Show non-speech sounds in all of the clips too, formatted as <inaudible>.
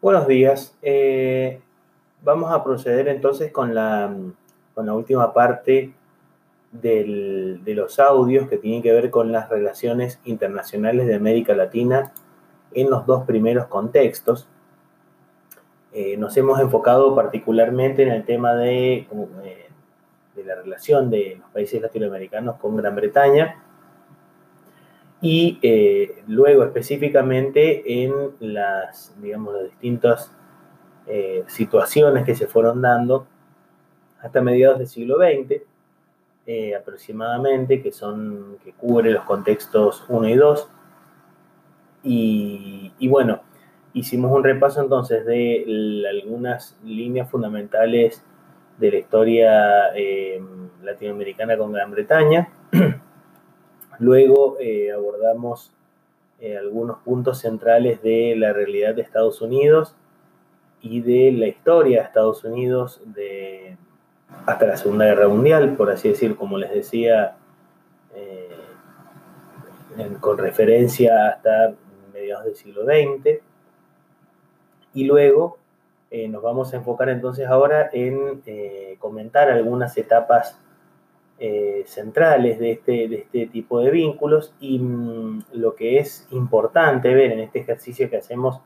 Buenos días. Eh, vamos a proceder entonces con la, con la última parte del, de los audios que tienen que ver con las relaciones internacionales de América Latina en los dos primeros contextos. Eh, nos hemos enfocado particularmente en el tema de, eh, de la relación de los países latinoamericanos con Gran Bretaña y eh, luego específicamente en las, digamos, las distintas eh, situaciones que se fueron dando hasta mediados del siglo XX, eh, aproximadamente, que son, que cubre los contextos 1 y 2. Y, y, bueno, hicimos un repaso entonces de algunas líneas fundamentales de la historia latinoamericana con Gran Bretaña. <clears throat> Luego eh, abordamos eh, algunos puntos centrales de la realidad de Estados Unidos y de la historia de Estados Unidos de, hasta la Segunda Guerra Mundial, por así decir, como les decía, eh, con referencia hasta mediados del siglo XX. Y luego nos vamos a enfocar entonces ahora en comentar algunas etapas eh, centrales de este, de este tipo de vínculos y mm, lo que es importante ver en este ejercicio que hacemos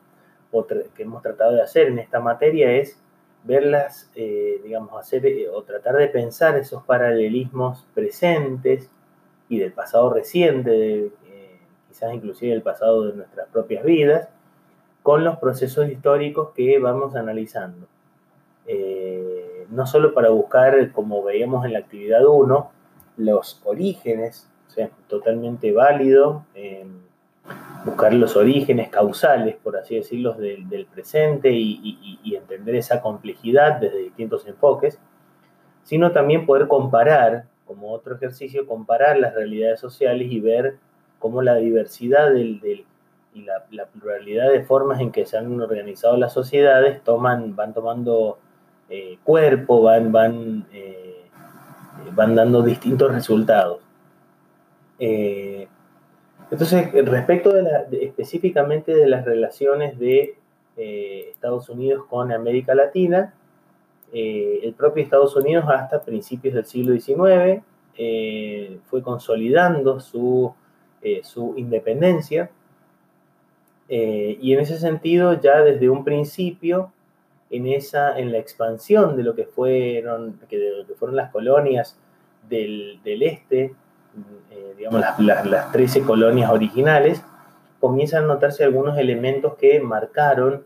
o que hemos tratado de hacer en esta materia es verlas, eh, digamos, hacer eh, o tratar de pensar esos paralelismos presentes y del pasado reciente, quizás inclusive del pasado de nuestras propias vidas, con los procesos históricos que vamos analizando no solo para buscar, como veíamos en la actividad 1, los orígenes, o totalmente válido eh, buscar los orígenes causales, por así decirlo, del, presente y, entender esa complejidad desde distintos enfoques, sino también poder comparar, como otro ejercicio, comparar las realidades sociales y ver cómo la diversidad del, y la, la, pluralidad de formas en que se han organizado las sociedades toman, van tomando eh, cuerpo, van, van, eh, van dando distintos resultados. Eh, entonces, respecto de, de específicamente de las relaciones de Estados Unidos con América Latina, el propio Estados Unidos hasta principios del siglo XIX fue consolidando su, su independencia y en ese sentido ya desde un principio en, esa, en la expansión de lo que fueron, de que fueron las colonias del, del este, eh, digamos las, las, las 13 colonias originales, comienzan a notarse algunos elementos que marcaron,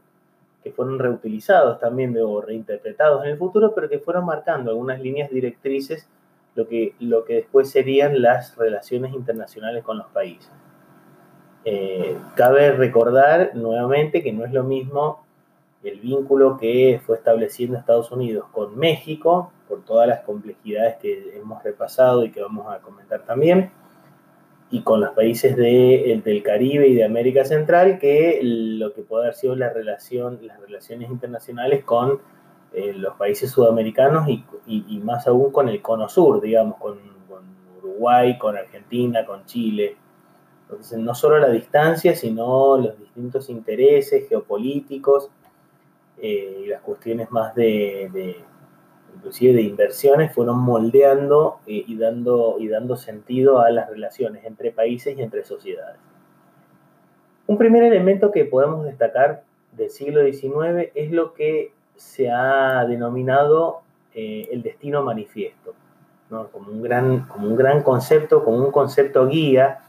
que fueron reutilizados también o reinterpretados en el futuro, pero que fueron marcando algunas líneas directrices, lo que, lo que después serían las relaciones internacionales con los países. Eh, cabe recordar nuevamente que no es lo mismo el vínculo que fue estableciendo Estados Unidos con México, por todas las complejidades que hemos repasado y que vamos a comentar también, y con los países de, del Caribe y de América Central, que lo que puede haber sido la relación, las relaciones internacionales con eh, los países sudamericanos y, y, y, más aún con el cono sur, digamos, con, con Uruguay, con Argentina, con Chile. Entonces, no solo la distancia, sino los distintos intereses geopolíticos eh, y las cuestiones más de, inclusive de inversiones, fueron moldeando eh, y, dando, y dando sentido a las relaciones entre países y entre sociedades. Un primer elemento que podemos destacar del siglo XIX es lo que se ha denominado eh, el destino manifiesto, ¿no? como, un gran, como un gran concepto, como un concepto guía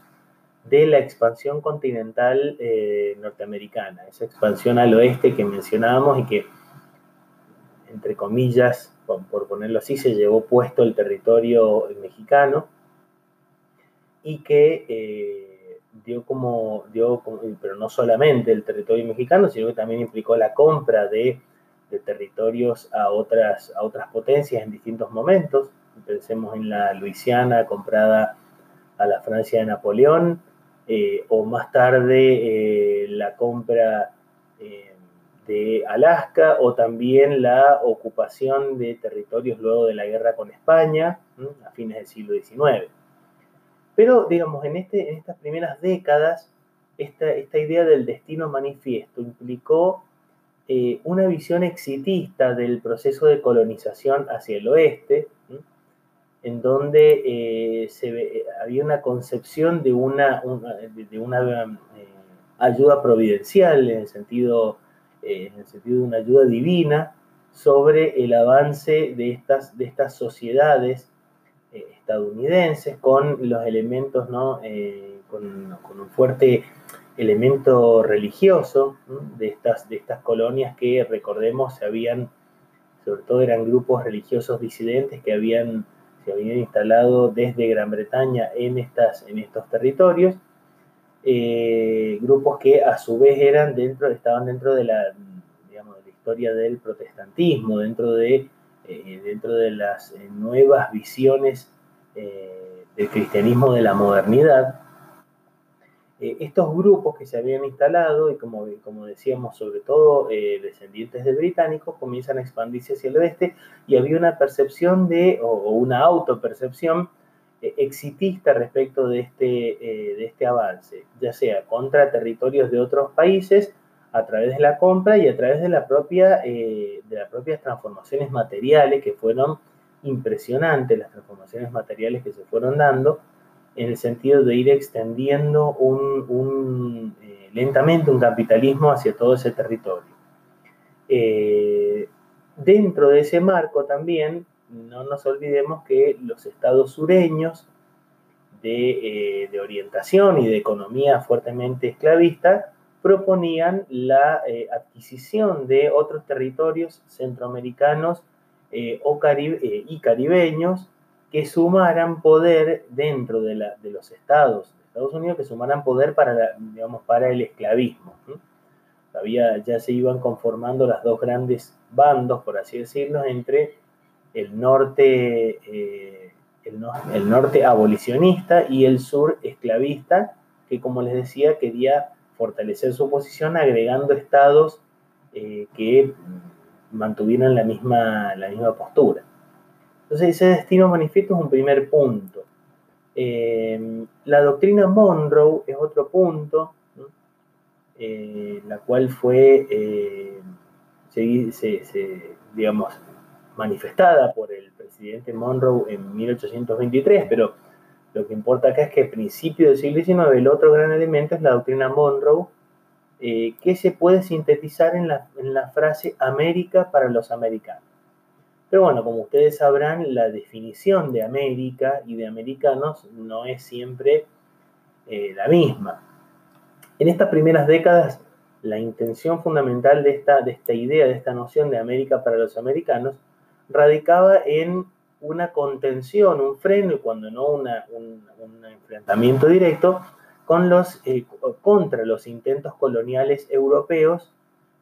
de la expansión continental eh, norteamericana, esa expansión al oeste que mencionábamos y que, entre comillas, por, ponerlo así, se llevó puesto el territorio mexicano y que eh, dio como, dio pero no solamente el territorio mexicano, sino que también implicó la compra de, de territorios a otras, a otras potencias en distintos momentos. Pensemos en la Luisiana comprada a la Francia de Napoleón, eh, o más tarde eh, la compra eh, de Alaska o también la ocupación de territorios luego de la guerra con España a fines del siglo XIX. Pero, digamos, en, este, en estas primeras décadas, esta, esta idea del destino manifiesto implicó una visión exitista del proceso de colonización hacia el oeste, en donde eh, se había una concepción de una, de una ayuda providencial en el, sentido, en el sentido de una ayuda divina sobre el avance de estas, de estas sociedades estadounidenses con los elementos, ¿no? con un fuerte elemento religioso de estas, de estas colonias que, recordemos, se habían, sobre todo eran grupos religiosos disidentes que habían, se habían instalado desde Gran Bretaña en, estas, en estos territorios, eh, grupos que a su vez eran dentro, estaban dentro de la, digamos, historia del protestantismo, dentro de, eh, dentro de las eh, nuevas visiones del cristianismo de la modernidad, eh, estos grupos que se habían instalado y como, como decíamos, sobre todo eh, descendientes de británicos, comienzan a expandirse hacia el oeste y había una percepción de, o, una autopercepción eh, exitista respecto de este, de este avance, ya sea contra territorios de otros países, a través de la compra y a través de, la propia, de las propias transformaciones materiales que fueron impresionantes, las transformaciones materiales que se fueron dando en el sentido de ir extendiendo un, eh, lentamente un capitalismo hacia todo ese territorio. Eh, dentro de ese marco también, no nos olvidemos que los estados sureños de, eh, orientación y de economía fuertemente esclavista proponían la adquisición de otros territorios centroamericanos o y caribeños que sumaran poder dentro de, los estados de Estados Unidos, que sumaran poder para, digamos, para el esclavismo. Había, ya se iban conformando las dos grandes bandos, por así decirlo, entre el norte, eh, el, norte abolicionista y el sur esclavista, que como les decía, quería fortalecer su posición agregando estados eh, que mantuvieran la misma postura. Entonces ese destino manifiesto es un primer punto. Eh, la doctrina Monroe es otro punto, eh, la cual fue, eh, digamos, manifestada por el presidente Monroe en 1823, pero lo que importa acá es que a principios del siglo XIX el otro gran elemento es la doctrina Monroe, que se puede sintetizar en la, en la frase América para los americanos. Pero bueno, como ustedes sabrán, la definición de América y de americanos no es siempre eh, la misma. En estas primeras décadas, la intención fundamental de esta, de esta idea, de esta noción de América para los americanos, radicaba en una contención, un freno y cuando no un, enfrentamiento directo con los, eh, contra los intentos coloniales europeos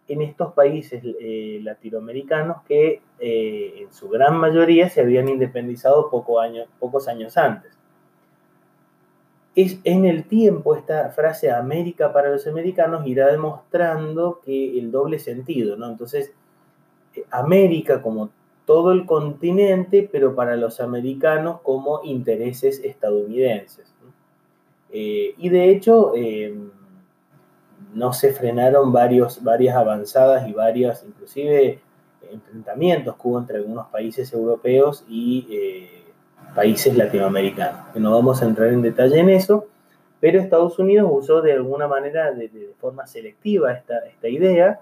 en estos países eh, latinoamericanos que eh, en su gran mayoría se habían independizado pocos años antes. Es en el tiempo esta frase América para los americanos irá demostrando que el doble sentido, ¿no? Entonces, eh, América como todo el continente, pero para los americanos como intereses estadounidenses. y de hecho, no se frenaron varios, varias avanzadas y varias, inclusive, enfrentamientos que hubo entre algunos países europeos y eh, países latinoamericanos. No vamos a entrar en detalle en eso, pero Estados Unidos usó de alguna manera, de, forma selectiva, esta, esta idea,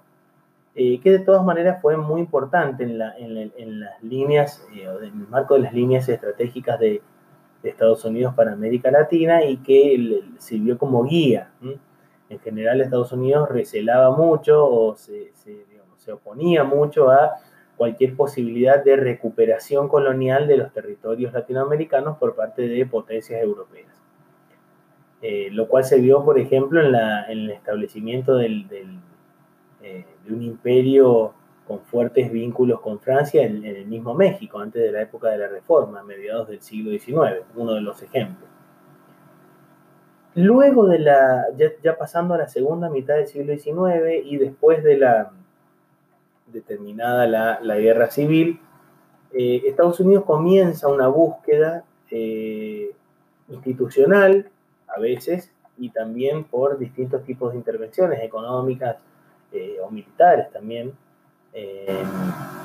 eh, que de todas maneras fue muy importante en, las líneas, eh, en el marco de las líneas estratégicas de, Estados Unidos para América Latina y que sirvió como guía en general Estados Unidos recelaba mucho o se, oponía mucho a cualquier posibilidad de recuperación colonial de los territorios latinoamericanos por parte de potencias europeas. Eh, lo cual se vio, por ejemplo, en, el establecimiento eh, de un imperio con fuertes vínculos con Francia en, en, el mismo México, antes de la época de la Reforma, a mediados del siglo XIX, uno de los ejemplos. Luego de la, ya, pasando a la segunda mitad del siglo XIX y después de la determinada la, guerra civil, eh, Estados Unidos comienza una búsqueda eh, institucional, a veces, y también por distintos tipos de intervenciones económicas, o militares también,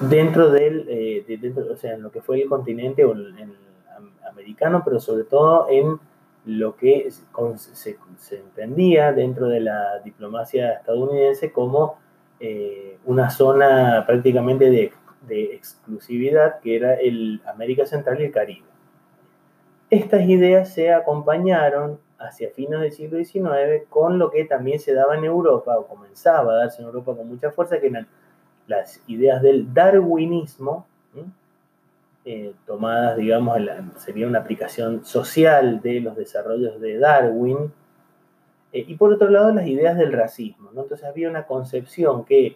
dentro del, o sea, en lo que fue el continente americano, pero sobre todo en lo que se, entendía dentro de la diplomacia estadounidense como una zona prácticamente de, de, exclusividad que era el América Central y el Caribe. Estas ideas se acompañaron hacia fines del siglo XIX con lo que también se daba en Europa, o comenzaba a darse en Europa con mucha fuerza, que eran las ideas del darwinismo, eh, tomadas, digamos, sería una aplicación social de los desarrollos de Darwin, eh, y por otro lado las ideas del racismo. Entonces había una concepción que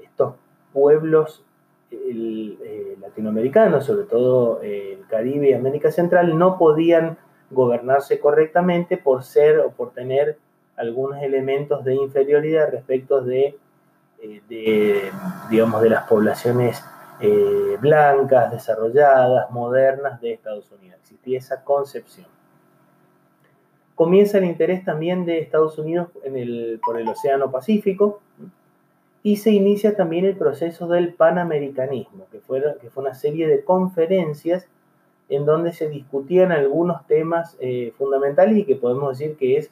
estos pueblos eh, latinoamericanos, sobre todo el Caribe y América Central, no podían gobernarse correctamente por ser o por tener algunos elementos de inferioridad respecto de, eh, digamos, de las poblaciones eh, blancas, desarrolladas, modernas de Estados Unidos. Existía esa concepción. Comienza el interés también de Estados Unidos por el Océano Pacífico y se inicia también el proceso del panamericanismo, que fue, que fue una serie de conferencias en donde se discutían algunos temas eh, fundamentales y que podemos decir que es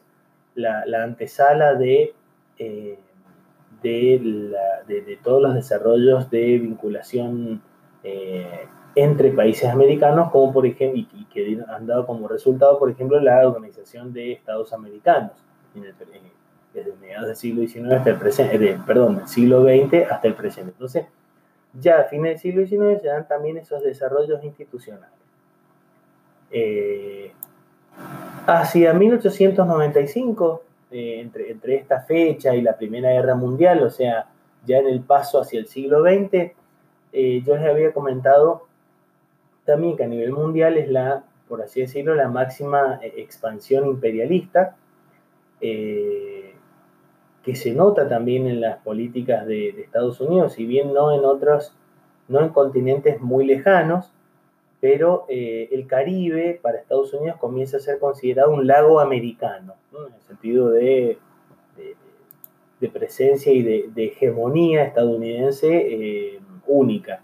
la, antesala de, eh, de, todos los desarrollos de vinculación eh, entre países americanos, como por ejemplo, y, que han dado como resultado, por ejemplo, la Organización de Estados Americanos, desde mediados del siglo XIX hasta el presente, perdón, del siglo XX hasta el presente. Entonces, ya a fines del siglo XIX se dan también esos desarrollos institucionales. Eh, hacia 1895, eh, entre, esta fecha y la Primera Guerra Mundial, o sea, ya en el paso hacia el siglo XX, eh, yo les había comentado también que a nivel mundial es la, por así decirlo, la máxima expansión imperialista, que se nota también en las políticas de, de Estados Unidos, si bien no en otros, no en continentes muy lejanos, pero eh, el Caribe para Estados Unidos comienza a ser considerado un lago americano, en el sentido de, de, presencia y de, hegemonía estadounidense eh, única.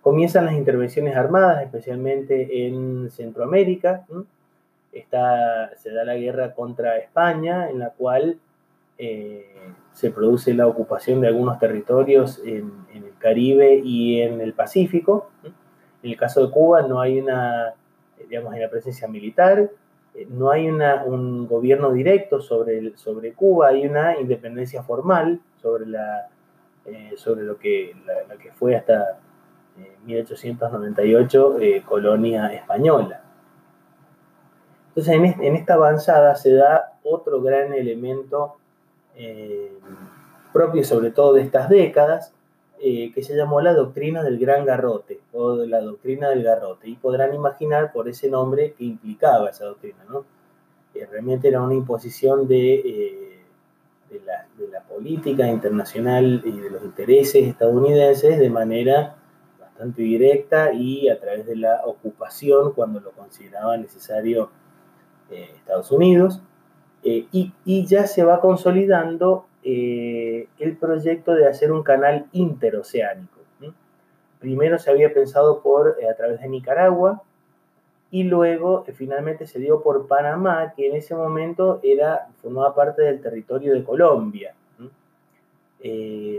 Comienzan las intervenciones armadas, especialmente en Centroamérica. se da la guerra contra España, en la cual eh, se produce la ocupación de algunos territorios en, el Caribe y en el Pacífico. En el caso de Cuba no hay una, digamos, una presencia militar, eh, no hay un gobierno directo sobre, sobre Cuba, hay una independencia formal sobre, la, eh, sobre lo que, la, que fue hasta 1898 eh, colonia española. Entonces, en, esta avanzada se da otro gran elemento propio sobre todo de estas décadas, eh, que se llamó la doctrina del gran garrote o de la doctrina del garrote. Y podrán imaginar por ese nombre que implicaba esa doctrina, ¿no? Eh, realmente era una imposición de, eh, de, la, de, la, política internacional y de los intereses estadounidenses de manera bastante directa y a través de la ocupación cuando lo consideraba necesario Estados Unidos. Y, y, ya se va consolidando eh, el proyecto de hacer un canal interoceánico. Primero se había pensado por, eh, a través de Nicaragua y luego eh, finalmente se dio por Panamá, que en ese momento era, formaba parte del territorio de Colombia.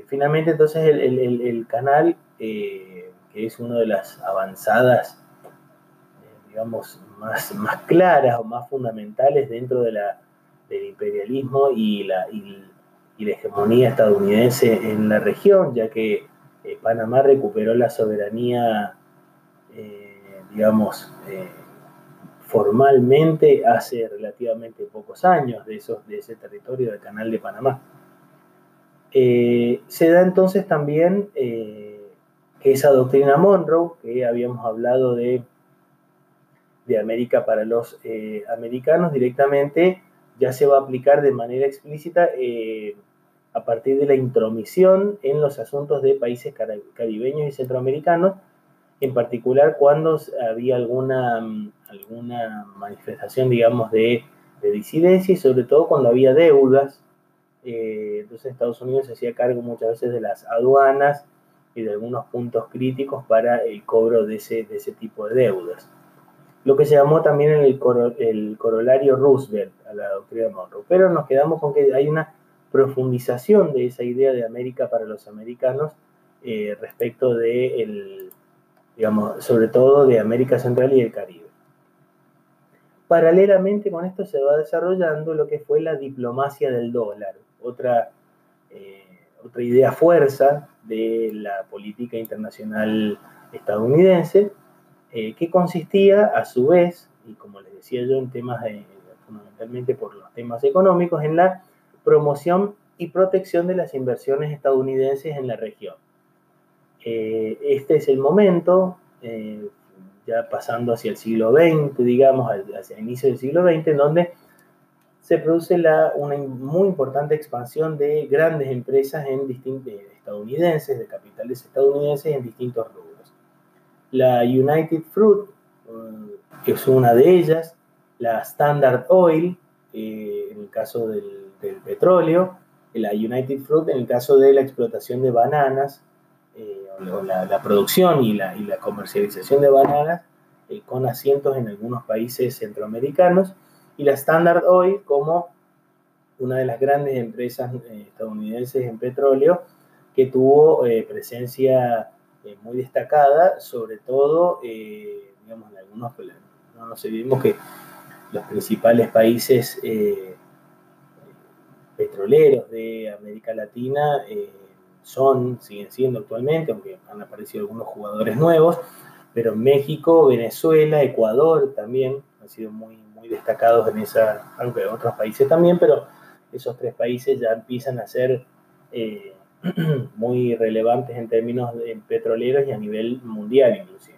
finalmente entonces el, canal, que es una de las avanzadas, digamos, más, claras o más fundamentales dentro de la, del imperialismo y, la, y la hegemonía estadounidense en la región, ya que eh, Panamá recuperó la soberanía, eh, digamos, eh, formalmente hace relativamente pocos años de, esos, de ese territorio del Canal de Panamá. se da entonces también que esa doctrina Monroe, que habíamos hablado de, de América para los americanos directamente, ya se va a aplicar de manera explícita a partir de la intromisión en los asuntos de países caribeños y centroamericanos, en particular cuando había alguna, mm, alguna manifestación, digamos, de, disidencia y sobre todo cuando había deudas Eh, entonces Estados Unidos se hacía cargo muchas veces de las aduanas y de algunos puntos críticos para el cobro de ese, de ese tipo de deudas. Lo que se llamó también el, el corolario Roosevelt a la doctrina Monroe. Pero nos quedamos con que hay una profundización de esa idea de América para los americanos eh, respecto de, el, digamos, sobre todo de América Central y el Caribe. Paralelamente con esto se va desarrollando lo que fue la diplomacia del dólar, otra, eh, otra idea fuerza de la política internacional estadounidense, eh, que consistía a su vez, y como les decía yo, en temas de, fundamentalmente por los temas económicos, en la promoción y protección de las inversiones estadounidenses en la región. Eh, este es el momento, eh, ya pasando hacia el siglo XX, digamos, hacia el inicio del siglo XX, en donde se produce la, una muy importante expansión de grandes empresas en estadounidenses, de capitales estadounidenses en distintos rubros. La United Fruit, eh, que es una de ellas, la Standard Oil, en el caso del del petróleo, la United Fruit en el caso de la explotación de bananas, eh, o la, producción y la, y la, comercialización de bananas eh, con asientos en algunos países centroamericanos, y la Standard Oil como una de las grandes empresas eh, estadounidenses en petróleo que tuvo presencia muy destacada, sobre todo, digamos, en algunos, no nos olvidemos que los principales países petroleros de América Latina eh, son, siguen siendo actualmente, aunque han aparecido algunos jugadores nuevos, pero México, Venezuela, Ecuador también han sido muy, destacados en esa, aunque otros países también, pero esos tres países ya empiezan a ser eh, <clears throat> muy relevantes en términos de petroleros y a nivel mundial inclusive.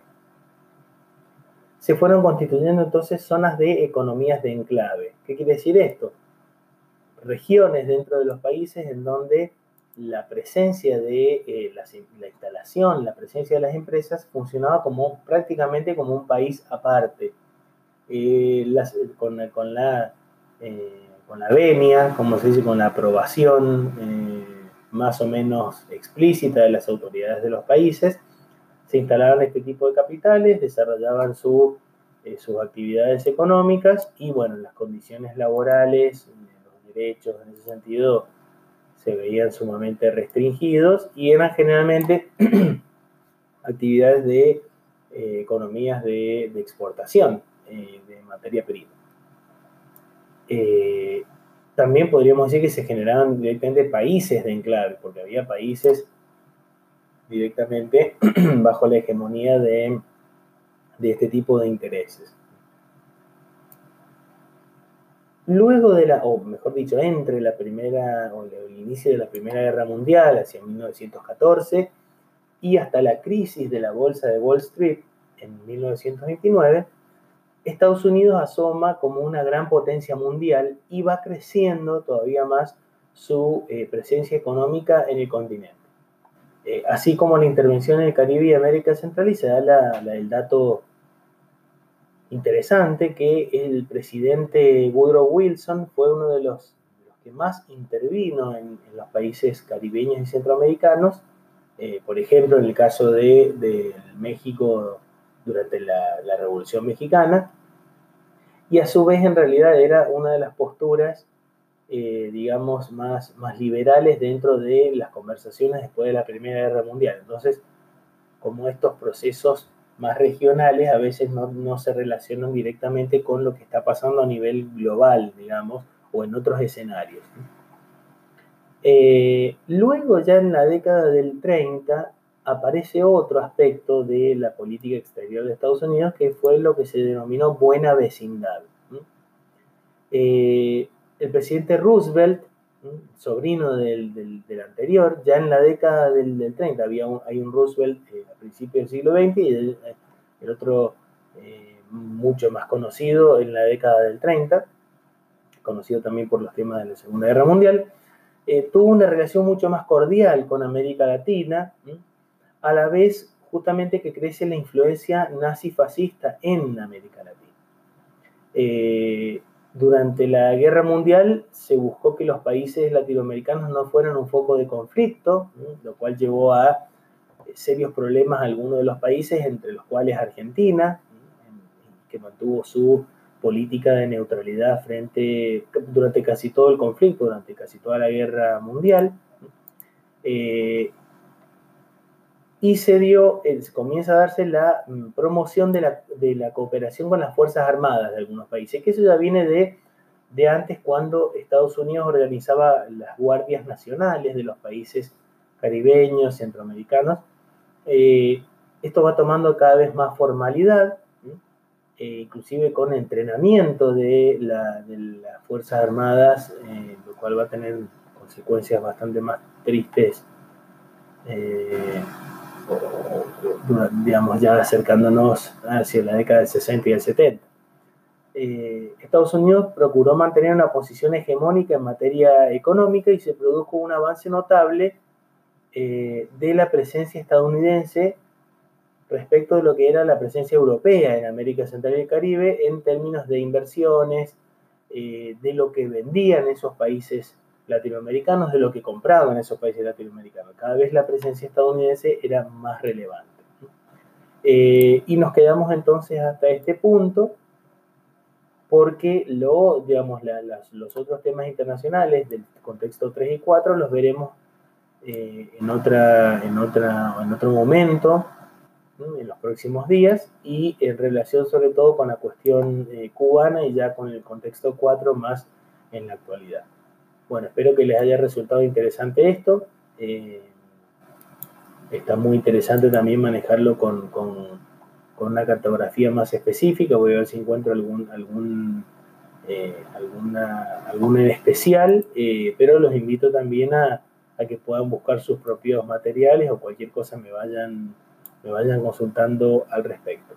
Se fueron constituyendo entonces zonas de economías de enclave. ¿Qué quiere decir esto? Regiones dentro de los países en donde la presencia de eh, la, instalación, la presencia de las empresas funcionaba como prácticamente como un país aparte. Eh, con, con, la, eh, con la venia, como se dice, con la aprobación más o menos explícita de las autoridades de los países, se instalaban este tipo de capitales, desarrollaban su, sus actividades económicas y bueno, las condiciones laborales, derechos en ese sentido se veían sumamente restringidos y eran generalmente <clears throat> actividades de eh, economías de, exportación eh, de materia prima. Eh, también podríamos decir que se generaban directamente países de enclave, porque había países directamente <clears throat> bajo la hegemonía de, de este tipo de intereses. Luego de la, o mejor dicho, entre la primera, o el inicio de la Primera Guerra Mundial, hacia 1914, y hasta la crisis de la Bolsa de Wall Street en 1929, Estados Unidos asoma como una gran potencia mundial y va creciendo todavía más su eh, presencia económica en el continente. Eh, así como la intervención en el Caribe y América Central, y se da el dato interesante que el presidente Woodrow Wilson fue uno de los, que más intervino en, los países caribeños y centroamericanos, eh, por ejemplo, en el caso de, México durante la, Revolución Mexicana, y a su vez en realidad era una de las posturas, eh, digamos, más, más liberales dentro de las conversaciones después de la Primera Guerra Mundial. Entonces, como estos procesos más regionales a veces no, se relacionan directamente con lo que está pasando a nivel global, digamos, o en otros escenarios. Eh, luego, ya en la década del 30, aparece otro aspecto de la política exterior de Estados Unidos que fue lo que se denominó buena vecindad. Eh, el presidente Roosevelt, sobrino del, anterior, ya en la década del, 30 había hay un Roosevelt eh, a principios del siglo XX y el, otro eh, mucho más conocido en la década del 30, conocido también por los temas de la Segunda Guerra Mundial, eh, tuvo una relación mucho más cordial con América Latina, a la vez justamente que crece la influencia nazi-fascista en América Latina Durante la guerra mundial se buscó que los países latinoamericanos no fueran un foco de conflicto, lo cual llevó a serios problemas a algunos de los países, entre los cuales Argentina, que mantuvo su política de neutralidad frente durante casi todo el conflicto, durante casi toda la guerra mundial. Eh, y se dio, comienza a darse la mm, promoción de la, cooperación con las Fuerzas Armadas de algunos países, que eso ya viene de, de antes cuando Estados Unidos organizaba las guardias nacionales de los países caribeños, centroamericanos. Eh, esto va tomando cada vez más formalidad, eh, inclusive con entrenamiento de, las Fuerzas Armadas, eh, lo cual va a tener consecuencias bastante más tristes digamos, ya acercándonos hacia la década del 60 y el 70. Eh, Estados Unidos procuró mantener una posición hegemónica en materia económica y se produjo un avance notable eh, de la presencia estadounidense respecto de lo que era la presencia europea en América Central y el Caribe en términos de inversiones, eh, de lo que vendían esos países latinoamericanos de lo que compraban esos países latinoamericanos. Cada vez la presencia estadounidense era más relevante. Eh, y nos quedamos entonces hasta este punto porque lo, digamos, los otros temas internacionales del contexto 3 y 4 los veremos eh, en, otra, en, otra, en otro momento, en los próximos días, y en relación sobre todo con la cuestión eh, cubana y ya con el contexto 4 más en la actualidad. Bueno, espero que les haya resultado interesante esto. Eh, está muy interesante también manejarlo con, una cartografía más específica. Voy a ver si encuentro algún, algún, eh, alguna, alguna en especial, eh, pero los invito también a, que puedan buscar sus propios materiales o cualquier cosa me vayan, me vayan consultando al respecto.